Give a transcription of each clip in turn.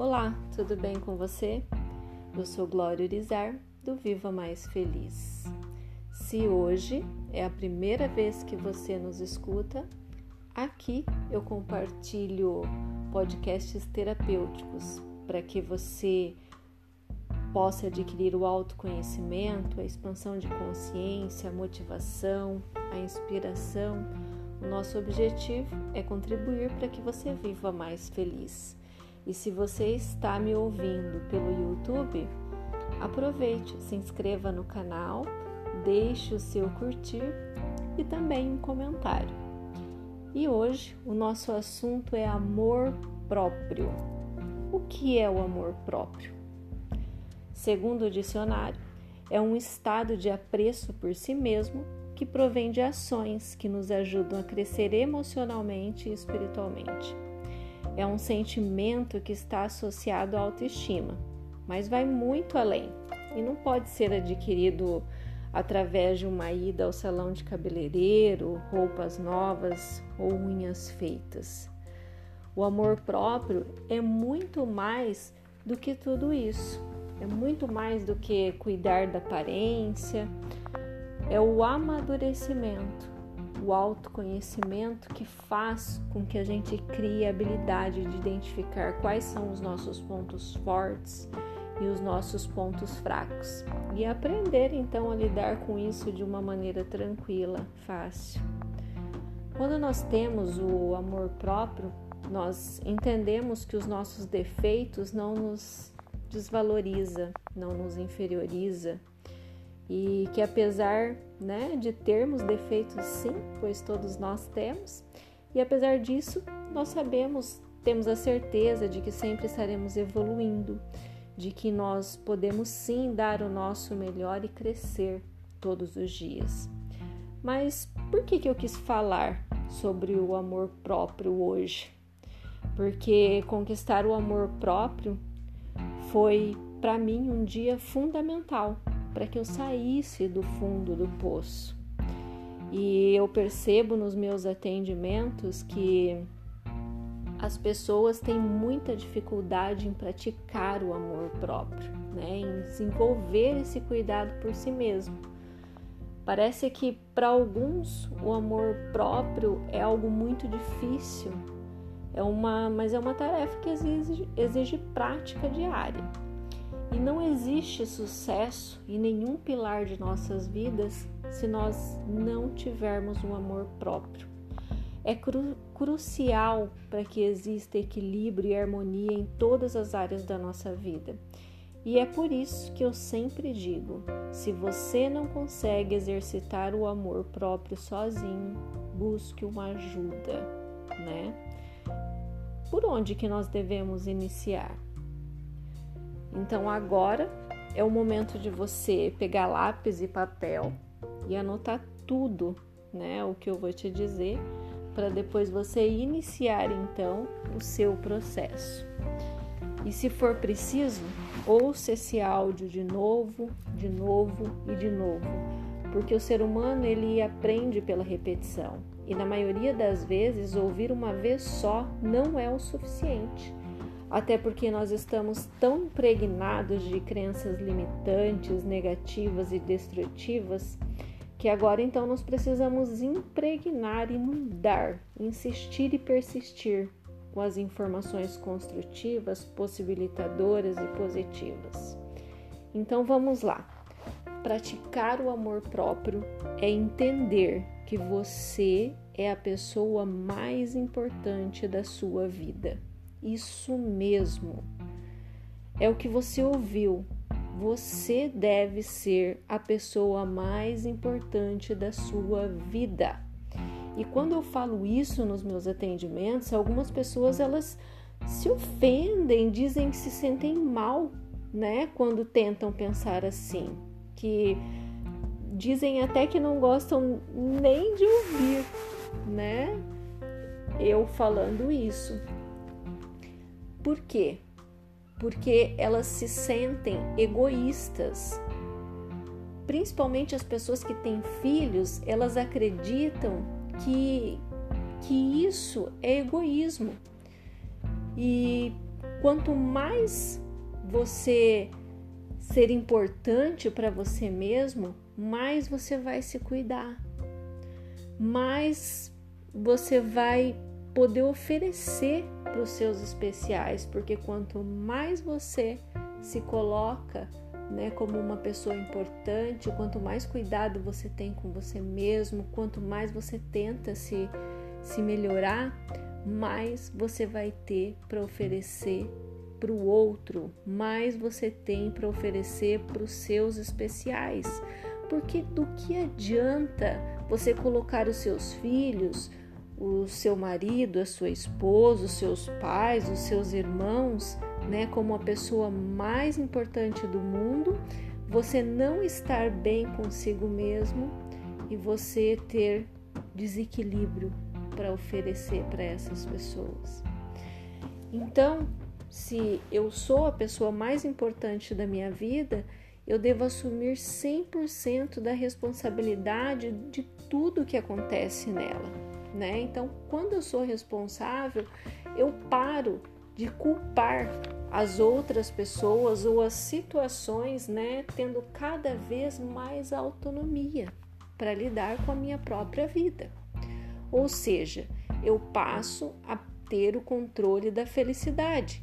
Olá, tudo bem com você? Eu sou Glória Urizar, do Viva Mais Feliz. Se hoje é a primeira vez que você nos escuta, aqui eu compartilho podcasts terapêuticos para que você possa adquirir o autoconhecimento, a expansão de consciência, a motivação, a inspiração. O nosso objetivo é contribuir para que você viva mais feliz. E se você está me ouvindo pelo YouTube, aproveite, se inscreva no canal, deixe o seu curtir e também um comentário. E hoje o nosso assunto é amor próprio. O que é o amor próprio? Segundo o dicionário, é um estado de apreço por si mesmo que provém de ações que nos ajudam a crescer emocionalmente e espiritualmente. É um sentimento que está associado à autoestima, mas vai muito além e não pode ser adquirido através de uma ida ao salão de cabeleireiro, roupas novas ou unhas feitas. O amor próprio é muito mais do que tudo isso. É muito mais do que cuidar da aparência, é o amadurecimento, o autoconhecimento que faz com que a gente crie a habilidade de identificar quais são os nossos pontos fortes e os nossos pontos fracos e aprender então a lidar com isso de uma maneira tranquila, fácil. Quando nós temos o amor próprio, nós entendemos que os nossos defeitos não nos desvaloriza, não nos inferioriza e que apesar né, de termos defeitos sim, pois todos nós temos, e apesar disso nós sabemos, temos a certeza de que sempre estaremos evoluindo, de que nós podemos sim dar o nosso melhor e crescer todos os dias. Mas por que, que eu quis falar sobre o amor próprio hoje? Porque conquistar o amor próprio foi para mim um dia fundamental para que eu saísse do fundo do poço. E eu percebo nos meus atendimentos que as pessoas têm muita dificuldade em praticar o amor próprio, né? em desenvolver esse cuidado por si mesmo. Parece que para alguns o amor próprio é algo muito difícil, é uma, mas é uma tarefa que exige, exige prática diária. E não existe sucesso em nenhum pilar de nossas vidas se nós não tivermos um amor próprio. É cru crucial para que exista equilíbrio e harmonia em todas as áreas da nossa vida. E é por isso que eu sempre digo: se você não consegue exercitar o amor próprio sozinho, busque uma ajuda, né? Por onde que nós devemos iniciar? Então agora é o momento de você pegar lápis e papel e anotar tudo, né, o que eu vou te dizer, para depois você iniciar então o seu processo. E se for preciso, ouça esse áudio de novo, de novo e de novo, porque o ser humano ele aprende pela repetição. E na maioria das vezes, ouvir uma vez só não é o suficiente até porque nós estamos tão impregnados de crenças limitantes, negativas e destrutivas, que agora então nós precisamos impregnar, inundar, insistir e persistir com as informações construtivas, possibilitadoras e positivas. Então vamos lá. Praticar o amor próprio é entender que você é a pessoa mais importante da sua vida. Isso mesmo. É o que você ouviu. Você deve ser a pessoa mais importante da sua vida. E quando eu falo isso nos meus atendimentos, algumas pessoas elas se ofendem, dizem que se sentem mal, né, quando tentam pensar assim, que dizem até que não gostam nem de ouvir, né? Eu falando isso. Por quê? Porque elas se sentem egoístas. Principalmente as pessoas que têm filhos, elas acreditam que, que isso é egoísmo. E quanto mais você ser importante para você mesmo, mais você vai se cuidar, mais você vai poder oferecer para os seus especiais, porque quanto mais você se coloca né, como uma pessoa importante, quanto mais cuidado você tem com você mesmo, quanto mais você tenta se, se melhorar, mais você vai ter para oferecer para o outro, mais você tem para oferecer para os seus especiais. Porque do que adianta você colocar os seus filhos, o seu marido, a sua esposa, os seus pais, os seus irmãos, né, como a pessoa mais importante do mundo, você não estar bem consigo mesmo e você ter desequilíbrio para oferecer para essas pessoas. Então, se eu sou a pessoa mais importante da minha vida, eu devo assumir 100% da responsabilidade de tudo que acontece nela, né? Então, quando eu sou responsável, eu paro de culpar as outras pessoas ou as situações, né, tendo cada vez mais autonomia para lidar com a minha própria vida. Ou seja, eu passo a ter o controle da felicidade,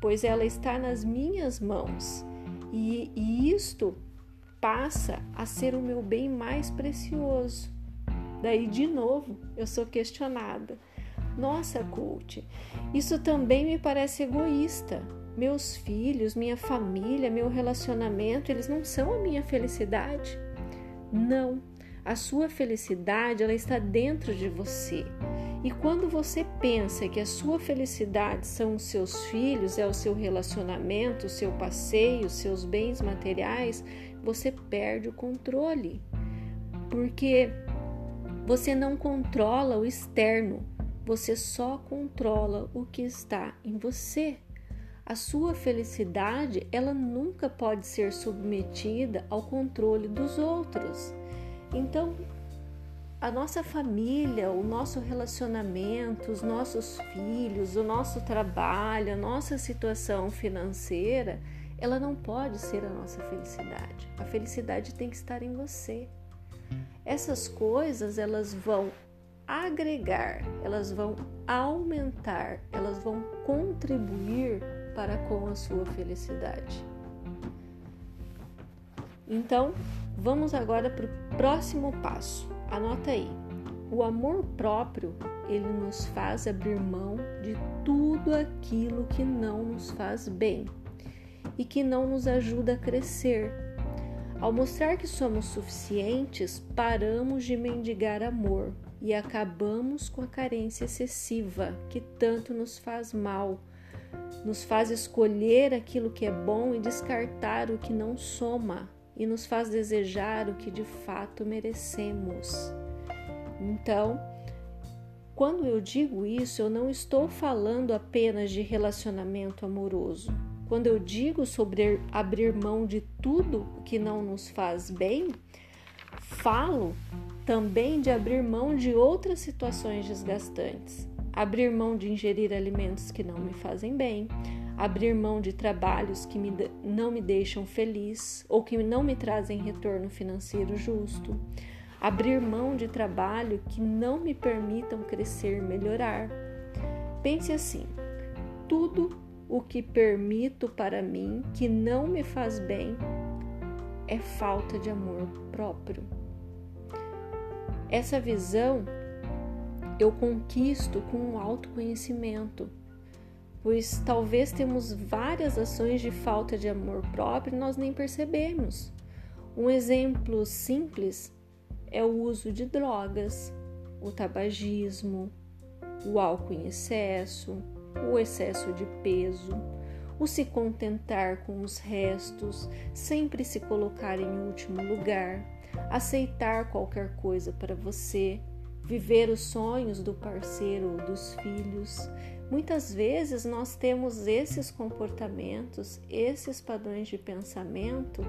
pois ela está nas minhas mãos e, e isto passa a ser o meu bem mais precioso. Daí, de novo, eu sou questionada. Nossa, coach, isso também me parece egoísta. Meus filhos, minha família, meu relacionamento, eles não são a minha felicidade? Não. A sua felicidade, ela está dentro de você. E quando você pensa que a sua felicidade são os seus filhos, é o seu relacionamento, o seu passeio, os seus bens materiais, você perde o controle. Porque você não controla o externo, você só controla o que está em você. A sua felicidade, ela nunca pode ser submetida ao controle dos outros. Então, a nossa família, o nosso relacionamento, os nossos filhos, o nosso trabalho, a nossa situação financeira, ela não pode ser a nossa felicidade. A felicidade tem que estar em você. Essas coisas, elas vão agregar, elas vão aumentar, elas vão contribuir para com a sua felicidade. Então, vamos agora para o próximo passo Anota aí. O amor próprio, ele nos faz abrir mão de tudo aquilo que não nos faz bem e que não nos ajuda a crescer. Ao mostrar que somos suficientes, paramos de mendigar amor e acabamos com a carência excessiva que tanto nos faz mal, nos faz escolher aquilo que é bom e descartar o que não soma e nos faz desejar o que de fato merecemos. Então, quando eu digo isso, eu não estou falando apenas de relacionamento amoroso. Quando eu digo sobre abrir mão de tudo que não nos faz bem, falo também de abrir mão de outras situações desgastantes, abrir mão de ingerir alimentos que não me fazem bem, abrir mão de trabalhos que me, não me deixam feliz ou que não me trazem retorno financeiro justo, abrir mão de trabalho que não me permitam crescer e melhorar. Pense assim: tudo o que permito para mim que não me faz bem é falta de amor próprio. Essa visão eu conquisto com o autoconhecimento pois talvez temos várias ações de falta de amor próprio e nós nem percebemos. Um exemplo simples é o uso de drogas, o tabagismo, o álcool em excesso, o excesso de peso, o se contentar com os restos, sempre se colocar em último lugar, aceitar qualquer coisa para você, viver os sonhos do parceiro ou dos filhos, Muitas vezes nós temos esses comportamentos, esses padrões de pensamento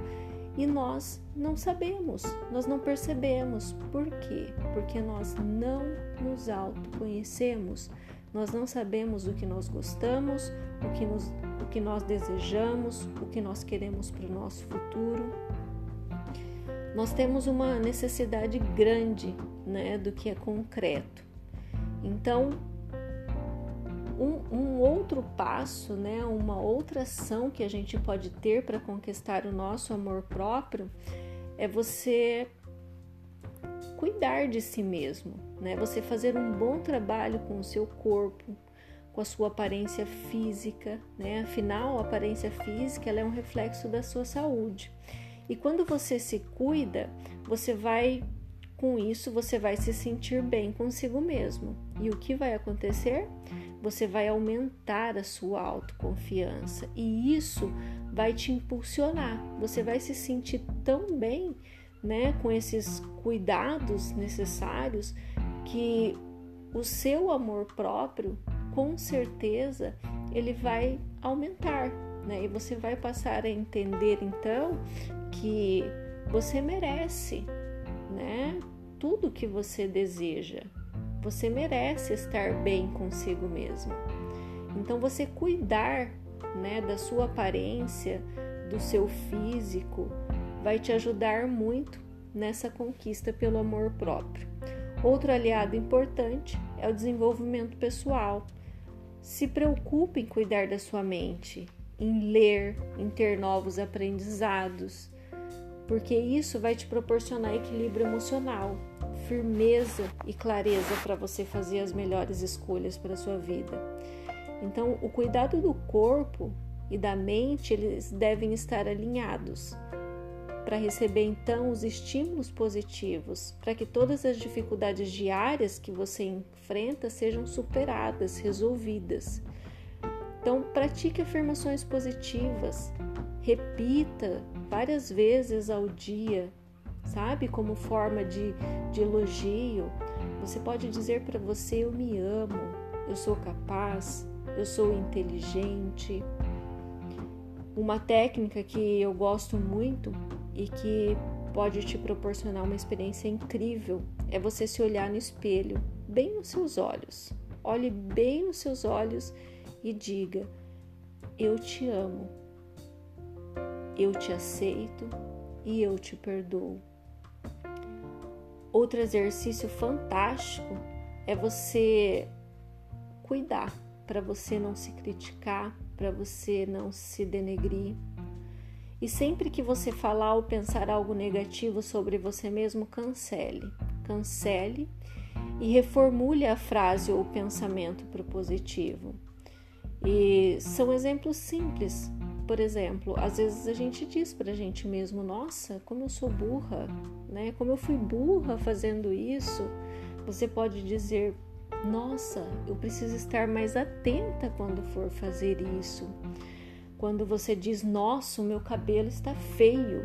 e nós não sabemos, nós não percebemos. Por quê? Porque nós não nos autoconhecemos, Nós não sabemos o que nós gostamos, o que, nos, o que nós desejamos, o que nós queremos para o nosso futuro. Nós temos uma necessidade grande né, do que é concreto. Então, um, um, outro passo, né, uma outra ação que a gente pode ter para conquistar o nosso amor próprio é você cuidar de si mesmo, né? Você fazer um bom trabalho com o seu corpo, com a sua aparência física, né? Afinal, a aparência física é um reflexo da sua saúde. E quando você se cuida, você vai com isso você vai se sentir bem consigo mesmo. E o que vai acontecer? Você vai aumentar a sua autoconfiança e isso vai te impulsionar. Você vai se sentir tão bem né, com esses cuidados necessários, que o seu amor próprio, com certeza, ele vai aumentar, né? E você vai passar a entender então que você merece, né? Tudo que você deseja. Você merece estar bem consigo mesmo. Então você cuidar, né, da sua aparência, do seu físico, vai te ajudar muito nessa conquista pelo amor próprio. Outro aliado importante é o desenvolvimento pessoal. Se preocupe em cuidar da sua mente, em ler, em ter novos aprendizados, porque isso vai te proporcionar equilíbrio emocional, firmeza e clareza para você fazer as melhores escolhas para a sua vida. Então, o cuidado do corpo e da mente, eles devem estar alinhados para receber então os estímulos positivos, para que todas as dificuldades diárias que você enfrenta sejam superadas, resolvidas. Então, pratique afirmações positivas, repita várias vezes ao dia, sabe? Como forma de, de elogio. Você pode dizer para você: Eu me amo, eu sou capaz, eu sou inteligente. Uma técnica que eu gosto muito e que pode te proporcionar uma experiência incrível é você se olhar no espelho, bem nos seus olhos. Olhe bem nos seus olhos e diga: Eu te amo, eu te aceito e eu te perdoo. Outro exercício fantástico é você cuidar para você não se criticar, para você não se denegrir e sempre que você falar ou pensar algo negativo sobre você mesmo, cancele. Cancele e reformule a frase ou o pensamento para o positivo. E são exemplos simples. Por exemplo, às vezes a gente diz para a gente mesmo: Nossa, como eu sou burra, né? Como eu fui burra fazendo isso. Você pode dizer: Nossa, eu preciso estar mais atenta quando for fazer isso. Quando você diz, nossa, o meu cabelo está feio,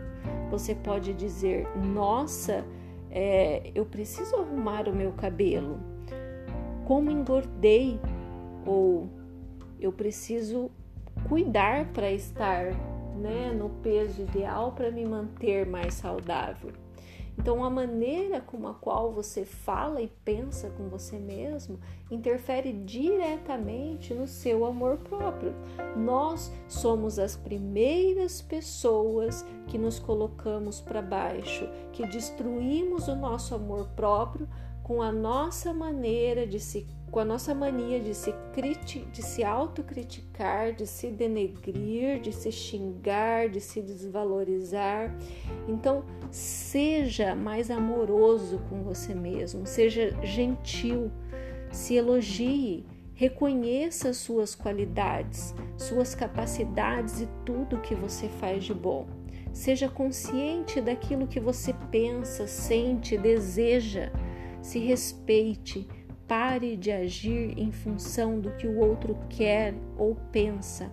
você pode dizer, nossa, é, eu preciso arrumar o meu cabelo. Como engordei, ou eu preciso cuidar para estar né, no peso ideal para me manter mais saudável. Então, a maneira com a qual você fala e pensa com você mesmo interfere diretamente no seu amor próprio. Nós somos as primeiras pessoas que nos colocamos para baixo, que destruímos o nosso amor próprio com a nossa maneira de se com a nossa mania de se, de se autocriticar, de se denegrir, de se xingar, de se desvalorizar. Então, seja mais amoroso com você mesmo, seja gentil, se elogie, reconheça suas qualidades, suas capacidades e tudo que você faz de bom. Seja consciente daquilo que você pensa, sente, deseja. Se respeite, Pare de agir em função do que o outro quer ou pensa.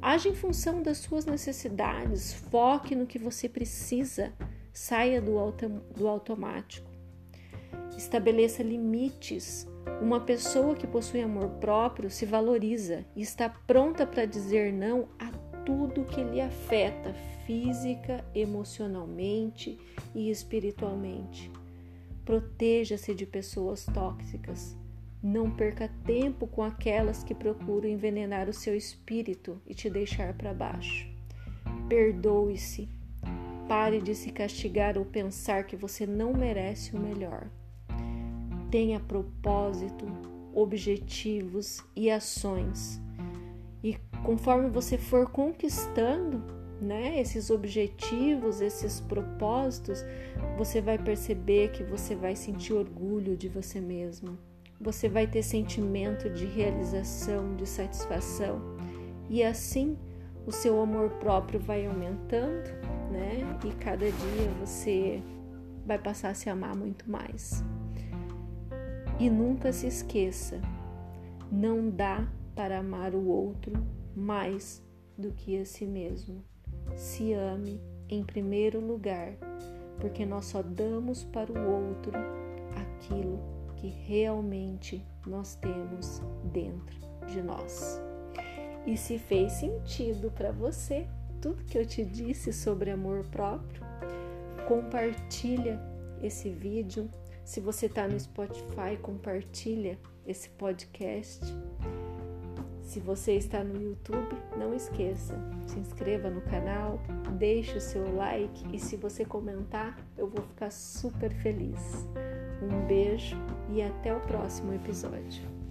Age em função das suas necessidades, foque no que você precisa, saia do, auto, do automático. Estabeleça limites. Uma pessoa que possui amor próprio se valoriza e está pronta para dizer não a tudo que lhe afeta física, emocionalmente e espiritualmente. Proteja-se de pessoas tóxicas. Não perca tempo com aquelas que procuram envenenar o seu espírito e te deixar para baixo. Perdoe-se. Pare de se castigar ou pensar que você não merece o melhor. Tenha propósito, objetivos e ações. E conforme você for conquistando, né, esses objetivos, esses propósitos, você vai perceber que você vai sentir orgulho de você mesmo. Você vai ter sentimento de realização, de satisfação. E assim, o seu amor próprio vai aumentando, né? E cada dia você vai passar a se amar muito mais. E nunca se esqueça, não dá para amar o outro mais do que a si mesmo. Se ame em primeiro lugar, porque nós só damos para o outro aquilo que realmente nós temos dentro de nós. E se fez sentido para você tudo que eu te disse sobre amor próprio, compartilha esse vídeo. Se você está no Spotify, compartilha esse podcast. Se você está no YouTube, não esqueça, se inscreva no canal, deixe o seu like e se você comentar, eu vou ficar super feliz. Um beijo e até o próximo episódio.